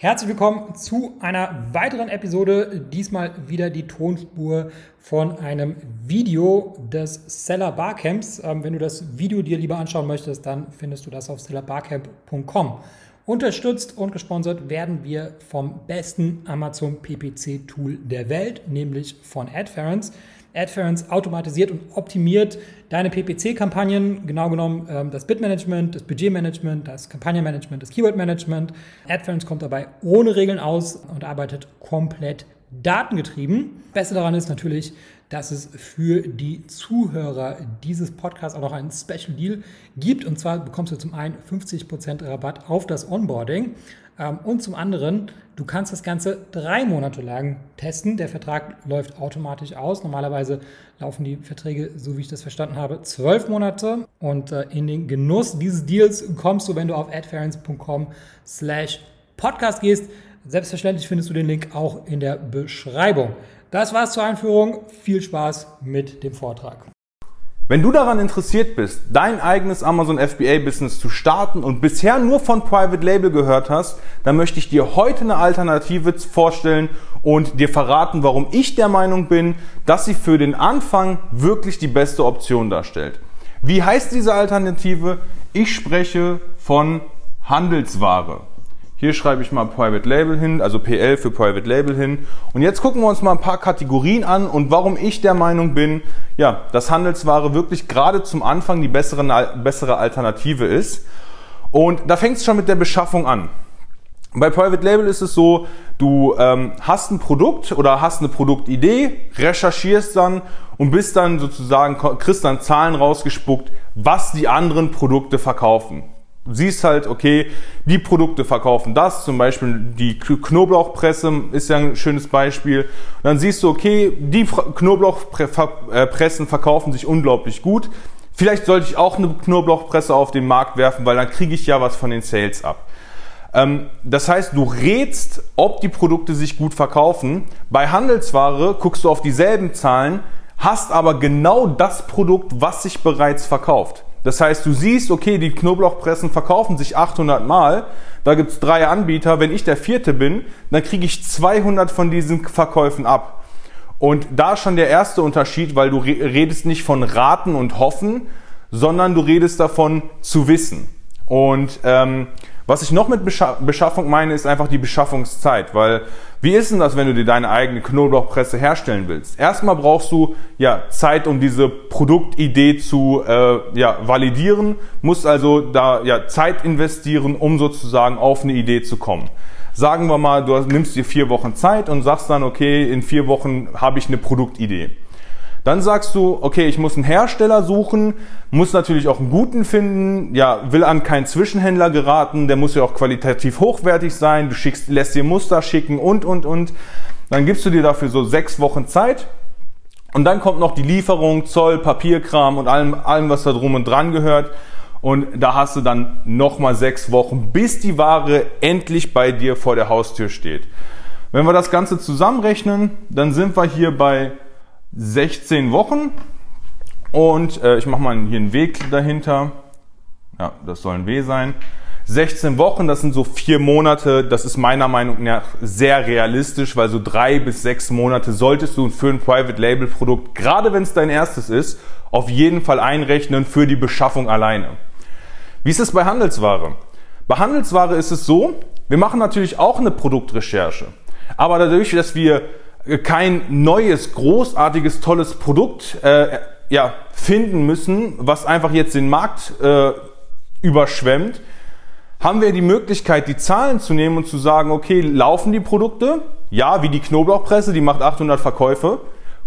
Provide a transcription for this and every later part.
Herzlich willkommen zu einer weiteren Episode. Diesmal wieder die Tonspur von einem Video des Seller Barcamps. Ähm, wenn du das Video dir lieber anschauen möchtest, dann findest du das auf sellerbarcamp.com. Unterstützt und gesponsert werden wir vom besten Amazon PPC Tool der Welt, nämlich von Adference. Adference automatisiert und optimiert deine PPC-Kampagnen, genau genommen ähm, das Bitmanagement, das Budgetmanagement, das Kampagnenmanagement, das Keywordmanagement. Adference kommt dabei ohne Regeln aus und arbeitet komplett datengetrieben. Beste daran ist natürlich, dass es für die Zuhörer dieses Podcasts auch noch einen Special Deal gibt. Und zwar bekommst du zum einen 50% Rabatt auf das Onboarding ähm, und zum anderen, du kannst das Ganze drei Monate lang testen. Der Vertrag läuft automatisch aus. Normalerweise laufen die Verträge, so wie ich das verstanden habe, zwölf Monate. Und äh, in den Genuss dieses Deals kommst du, wenn du auf adference.com slash podcast gehst. Selbstverständlich findest du den Link auch in der Beschreibung. Das war's zur Einführung. Viel Spaß mit dem Vortrag. Wenn du daran interessiert bist, dein eigenes Amazon FBA Business zu starten und bisher nur von Private Label gehört hast, dann möchte ich dir heute eine Alternative vorstellen und dir verraten, warum ich der Meinung bin, dass sie für den Anfang wirklich die beste Option darstellt. Wie heißt diese Alternative? Ich spreche von Handelsware. Hier schreibe ich mal Private Label hin, also PL für Private Label hin. Und jetzt gucken wir uns mal ein paar Kategorien an und warum ich der Meinung bin, ja, dass Handelsware wirklich gerade zum Anfang die bessere, bessere Alternative ist. Und da fängt es schon mit der Beschaffung an. Bei Private Label ist es so, du ähm, hast ein Produkt oder hast eine Produktidee, recherchierst dann und bist dann sozusagen, kriegst dann Zahlen rausgespuckt, was die anderen Produkte verkaufen. Siehst halt, okay, die Produkte verkaufen das, zum Beispiel die Knoblauchpresse ist ja ein schönes Beispiel. Und dann siehst du, okay, die Knoblauchpressen verkaufen sich unglaublich gut. Vielleicht sollte ich auch eine Knoblauchpresse auf den Markt werfen, weil dann kriege ich ja was von den Sales ab. Ähm, das heißt, du rätst, ob die Produkte sich gut verkaufen. Bei Handelsware guckst du auf dieselben Zahlen, hast aber genau das Produkt, was sich bereits verkauft. Das heißt, du siehst, okay, die Knoblauchpressen verkaufen sich 800 Mal, da gibt es drei Anbieter, wenn ich der vierte bin, dann kriege ich 200 von diesen Verkäufen ab. Und da schon der erste Unterschied, weil du redest nicht von raten und hoffen, sondern du redest davon zu wissen. Und ähm, was ich noch mit Beschaffung meine, ist einfach die Beschaffungszeit, weil wie ist denn das, wenn du dir deine eigene Knoblauchpresse herstellen willst? Erstmal brauchst du ja Zeit, um diese Produktidee zu äh, ja, validieren, musst also da ja Zeit investieren, um sozusagen auf eine Idee zu kommen. Sagen wir mal, du nimmst dir vier Wochen Zeit und sagst dann, okay, in vier Wochen habe ich eine Produktidee. Dann sagst du, okay, ich muss einen Hersteller suchen, muss natürlich auch einen guten finden, ja, will an keinen Zwischenhändler geraten, der muss ja auch qualitativ hochwertig sein, du schickst, lässt dir Muster schicken und, und, und. Dann gibst du dir dafür so sechs Wochen Zeit und dann kommt noch die Lieferung, Zoll, Papierkram und allem, allem was da drum und dran gehört. Und da hast du dann nochmal sechs Wochen, bis die Ware endlich bei dir vor der Haustür steht. Wenn wir das Ganze zusammenrechnen, dann sind wir hier bei 16 Wochen und äh, ich mache mal hier einen Weg dahinter. Ja, das soll ein W sein. 16 Wochen, das sind so vier Monate. Das ist meiner Meinung nach sehr realistisch, weil so drei bis sechs Monate solltest du für ein Private Label Produkt, gerade wenn es dein erstes ist, auf jeden Fall einrechnen für die Beschaffung alleine. Wie ist es bei Handelsware? Bei Handelsware ist es so, wir machen natürlich auch eine Produktrecherche. Aber dadurch, dass wir kein neues, großartiges, tolles Produkt äh, ja, finden müssen, was einfach jetzt den Markt äh, überschwemmt, haben wir die Möglichkeit, die Zahlen zu nehmen und zu sagen, okay, laufen die Produkte? Ja, wie die Knoblauchpresse, die macht 800 Verkäufe.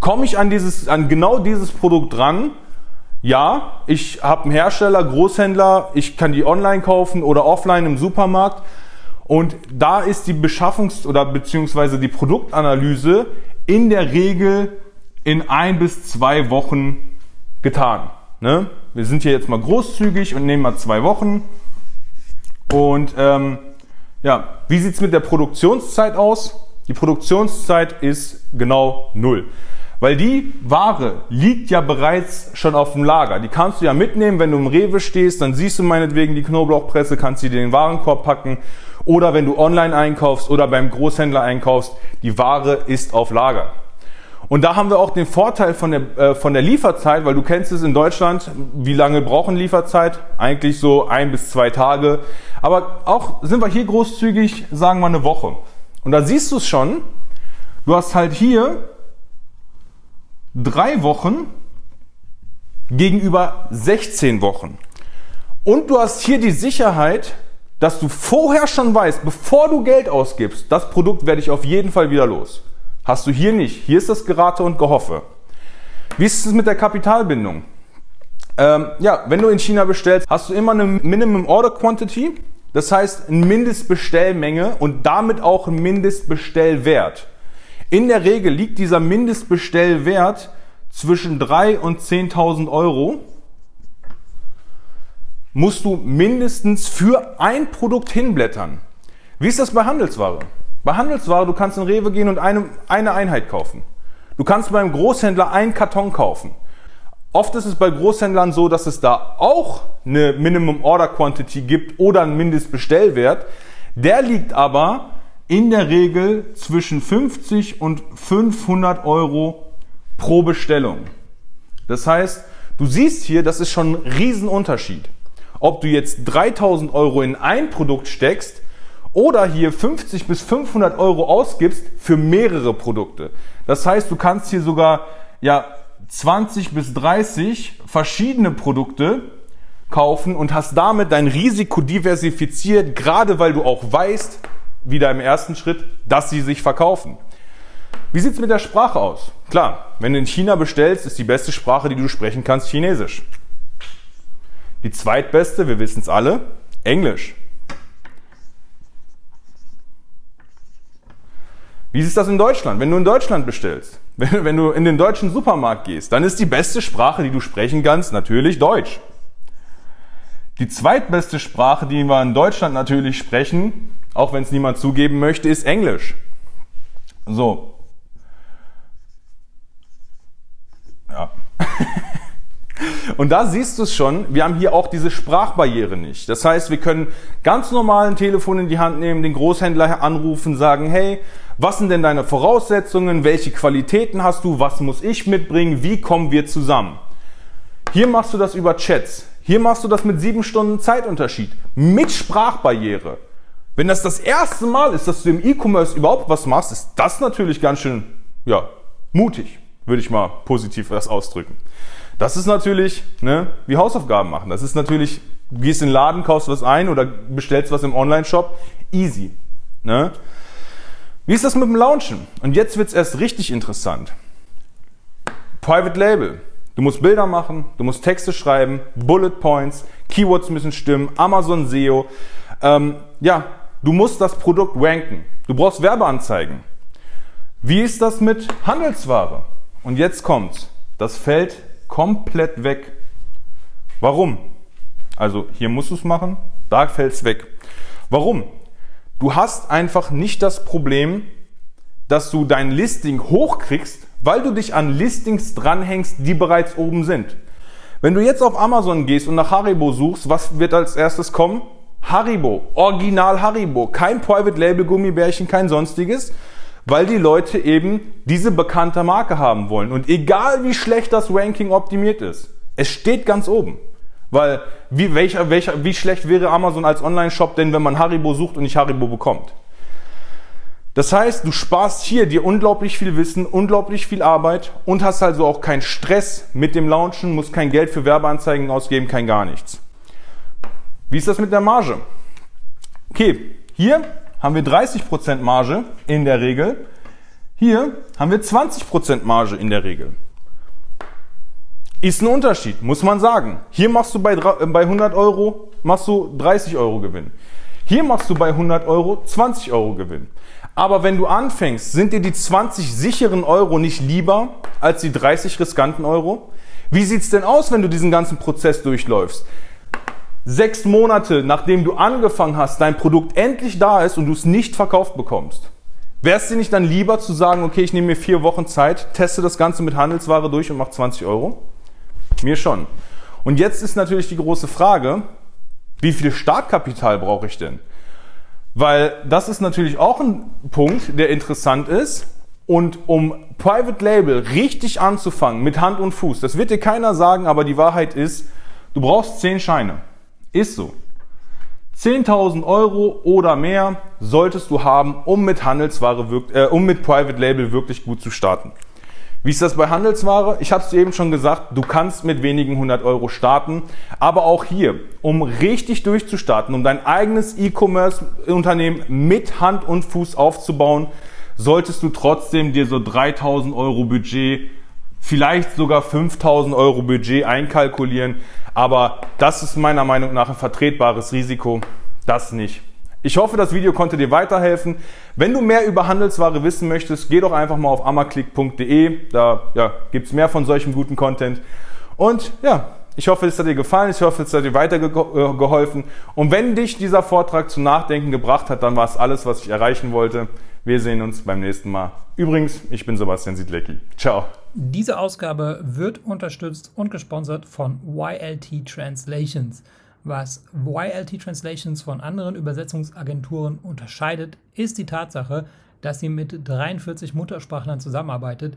Komme ich an, dieses, an genau dieses Produkt dran? Ja, ich habe einen Hersteller, Großhändler, ich kann die online kaufen oder offline im Supermarkt. Und da ist die Beschaffungs- oder beziehungsweise die Produktanalyse in der Regel in ein bis zwei Wochen getan. Ne? Wir sind hier jetzt mal großzügig und nehmen mal zwei Wochen. Und ähm, ja, wie sieht's mit der Produktionszeit aus? Die Produktionszeit ist genau null. Weil die Ware liegt ja bereits schon auf dem Lager. Die kannst du ja mitnehmen, wenn du im Rewe stehst, dann siehst du meinetwegen die Knoblauchpresse, kannst sie in den Warenkorb packen oder wenn du online einkaufst oder beim Großhändler einkaufst, die Ware ist auf Lager. Und da haben wir auch den Vorteil von der, äh, von der Lieferzeit, weil du kennst es in Deutschland, wie lange brauchen Lieferzeit? Eigentlich so ein bis zwei Tage. Aber auch sind wir hier großzügig, sagen wir eine Woche. Und da siehst du es schon, du hast halt hier drei Wochen gegenüber 16 Wochen. Und du hast hier die Sicherheit, dass du vorher schon weißt, bevor du Geld ausgibst, das Produkt werde ich auf jeden Fall wieder los. Hast du hier nicht. Hier ist das Gerate und Gehoffe. Wie ist es mit der Kapitalbindung? Ähm, ja, wenn du in China bestellst, hast du immer eine Minimum Order Quantity. Das heißt, eine Mindestbestellmenge und damit auch ein Mindestbestellwert. In der Regel liegt dieser Mindestbestellwert zwischen 3 und 10.000 Euro. Musst du mindestens für ein Produkt hinblättern. Wie ist das bei Handelsware? Bei Handelsware, du kannst in Rewe gehen und eine, eine Einheit kaufen. Du kannst beim Großhändler einen Karton kaufen. Oft ist es bei Großhändlern so, dass es da auch eine Minimum Order Quantity gibt oder einen Mindestbestellwert. Der liegt aber in der Regel zwischen 50 und 500 Euro pro Bestellung. Das heißt, du siehst hier, das ist schon ein Riesenunterschied. Ob du jetzt 3000 Euro in ein Produkt steckst oder hier 50 bis 500 Euro ausgibst für mehrere Produkte. Das heißt, du kannst hier sogar ja 20 bis 30 verschiedene Produkte kaufen und hast damit dein Risiko diversifiziert, gerade weil du auch weißt, wieder im ersten Schritt, dass sie sich verkaufen. Wie sieht's mit der Sprache aus? Klar, wenn du in China bestellst, ist die beste Sprache, die du sprechen kannst, Chinesisch. Die zweitbeste, wir wissen es alle, Englisch. Wie ist das in Deutschland? Wenn du in Deutschland bestellst, wenn, wenn, du in den deutschen Supermarkt gehst, dann ist die beste Sprache, die du sprechen kannst, natürlich Deutsch. Die zweitbeste Sprache, die wir in Deutschland natürlich sprechen, auch wenn es niemand zugeben möchte, ist Englisch. So. Ja. Und da siehst du es schon, wir haben hier auch diese Sprachbarriere nicht. Das heißt, wir können ganz normal ein Telefon in die Hand nehmen, den Großhändler anrufen, sagen, hey, was sind denn deine Voraussetzungen? Welche Qualitäten hast du? Was muss ich mitbringen? Wie kommen wir zusammen? Hier machst du das über Chats. Hier machst du das mit sieben Stunden Zeitunterschied. Mit Sprachbarriere. Wenn das das erste Mal ist, dass du im E-Commerce überhaupt was machst, ist das natürlich ganz schön, ja, mutig, würde ich mal positiv das ausdrücken. Das ist natürlich ne, wie Hausaufgaben machen. Das ist natürlich, du gehst in den Laden, kaufst was ein oder bestellst was im Online-Shop. Easy. Ne? Wie ist das mit dem Launchen? Und jetzt wird es erst richtig interessant. Private Label. Du musst Bilder machen, du musst Texte schreiben, Bullet Points, Keywords müssen stimmen, Amazon SEO. Ähm, ja, du musst das Produkt ranken. Du brauchst Werbeanzeigen. Wie ist das mit Handelsware? Und jetzt kommt's. Das fällt komplett weg. Warum? Also hier musst du es machen, da fällt es weg. Warum? Du hast einfach nicht das Problem, dass du dein Listing hochkriegst, weil du dich an Listings dranhängst, die bereits oben sind. Wenn du jetzt auf Amazon gehst und nach Haribo suchst, was wird als erstes kommen? Haribo, Original Haribo, kein Private Label Gummibärchen, kein sonstiges, weil die Leute eben diese bekannte Marke haben wollen. Und egal wie schlecht das Ranking optimiert ist, es steht ganz oben. Weil wie, welcher, welcher, wie schlecht wäre Amazon als Online-Shop denn, wenn man Haribo sucht und nicht Haribo bekommt? Das heißt, du sparst hier dir unglaublich viel Wissen, unglaublich viel Arbeit und hast also auch keinen Stress mit dem Launchen, musst kein Geld für Werbeanzeigen ausgeben, kein gar nichts. Wie ist das mit der Marge? Okay, hier haben wir 30% Marge in der Regel. Hier haben wir 20% Marge in der Regel. Ist ein Unterschied, muss man sagen. Hier machst du bei, äh, bei 100 Euro, machst du 30 Euro Gewinn. Hier machst du bei 100 Euro 20 Euro Gewinn. Aber wenn du anfängst, sind dir die 20 sicheren Euro nicht lieber als die 30 riskanten Euro? Wie sieht's denn aus, wenn du diesen ganzen Prozess durchläufst? Sechs Monate nachdem du angefangen hast, dein Produkt endlich da ist und du es nicht verkauft bekommst, wäre es dir nicht dann lieber zu sagen, okay, ich nehme mir vier Wochen Zeit, teste das Ganze mit Handelsware durch und mache 20 Euro? Mir schon. Und jetzt ist natürlich die große Frage, wie viel Startkapital brauche ich denn? Weil das ist natürlich auch ein Punkt, der interessant ist. Und um Private Label richtig anzufangen mit Hand und Fuß, das wird dir keiner sagen, aber die Wahrheit ist, du brauchst 10 Scheine. Ist so. 10.000 Euro oder mehr solltest du haben, um mit Handelsware, äh, um mit Private Label wirklich gut zu starten. Wie ist das bei Handelsware? Ich habe es eben schon gesagt, du kannst mit wenigen 100 Euro starten, aber auch hier, um richtig durchzustarten, um dein eigenes E-Commerce-Unternehmen mit Hand und Fuß aufzubauen, solltest du trotzdem dir so 3000 Euro Budget, vielleicht sogar 5000 Euro Budget einkalkulieren. Aber das ist meiner Meinung nach ein vertretbares Risiko. Das nicht. Ich hoffe, das Video konnte dir weiterhelfen. Wenn du mehr über Handelsware wissen möchtest, geh doch einfach mal auf ammerklick.de. Da ja, gibt es mehr von solchem guten Content. Und ja, ich hoffe, es hat dir gefallen. Ich hoffe, es hat dir weitergeholfen. Und wenn dich dieser Vortrag zum Nachdenken gebracht hat, dann war es alles, was ich erreichen wollte. Wir sehen uns beim nächsten Mal. Übrigens, ich bin Sebastian Siedlecki. Ciao. Diese Ausgabe wird unterstützt und gesponsert von YLT Translations. Was YLT Translations von anderen Übersetzungsagenturen unterscheidet, ist die Tatsache, dass sie mit 43 Muttersprachlern zusammenarbeitet,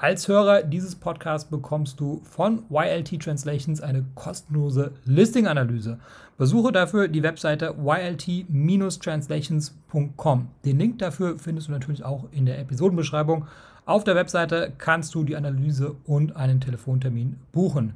Als Hörer dieses Podcasts bekommst du von YLT Translations eine kostenlose Listing-Analyse. Besuche dafür die Webseite ylt-translations.com. Den Link dafür findest du natürlich auch in der Episodenbeschreibung. Auf der Webseite kannst du die Analyse und einen Telefontermin buchen.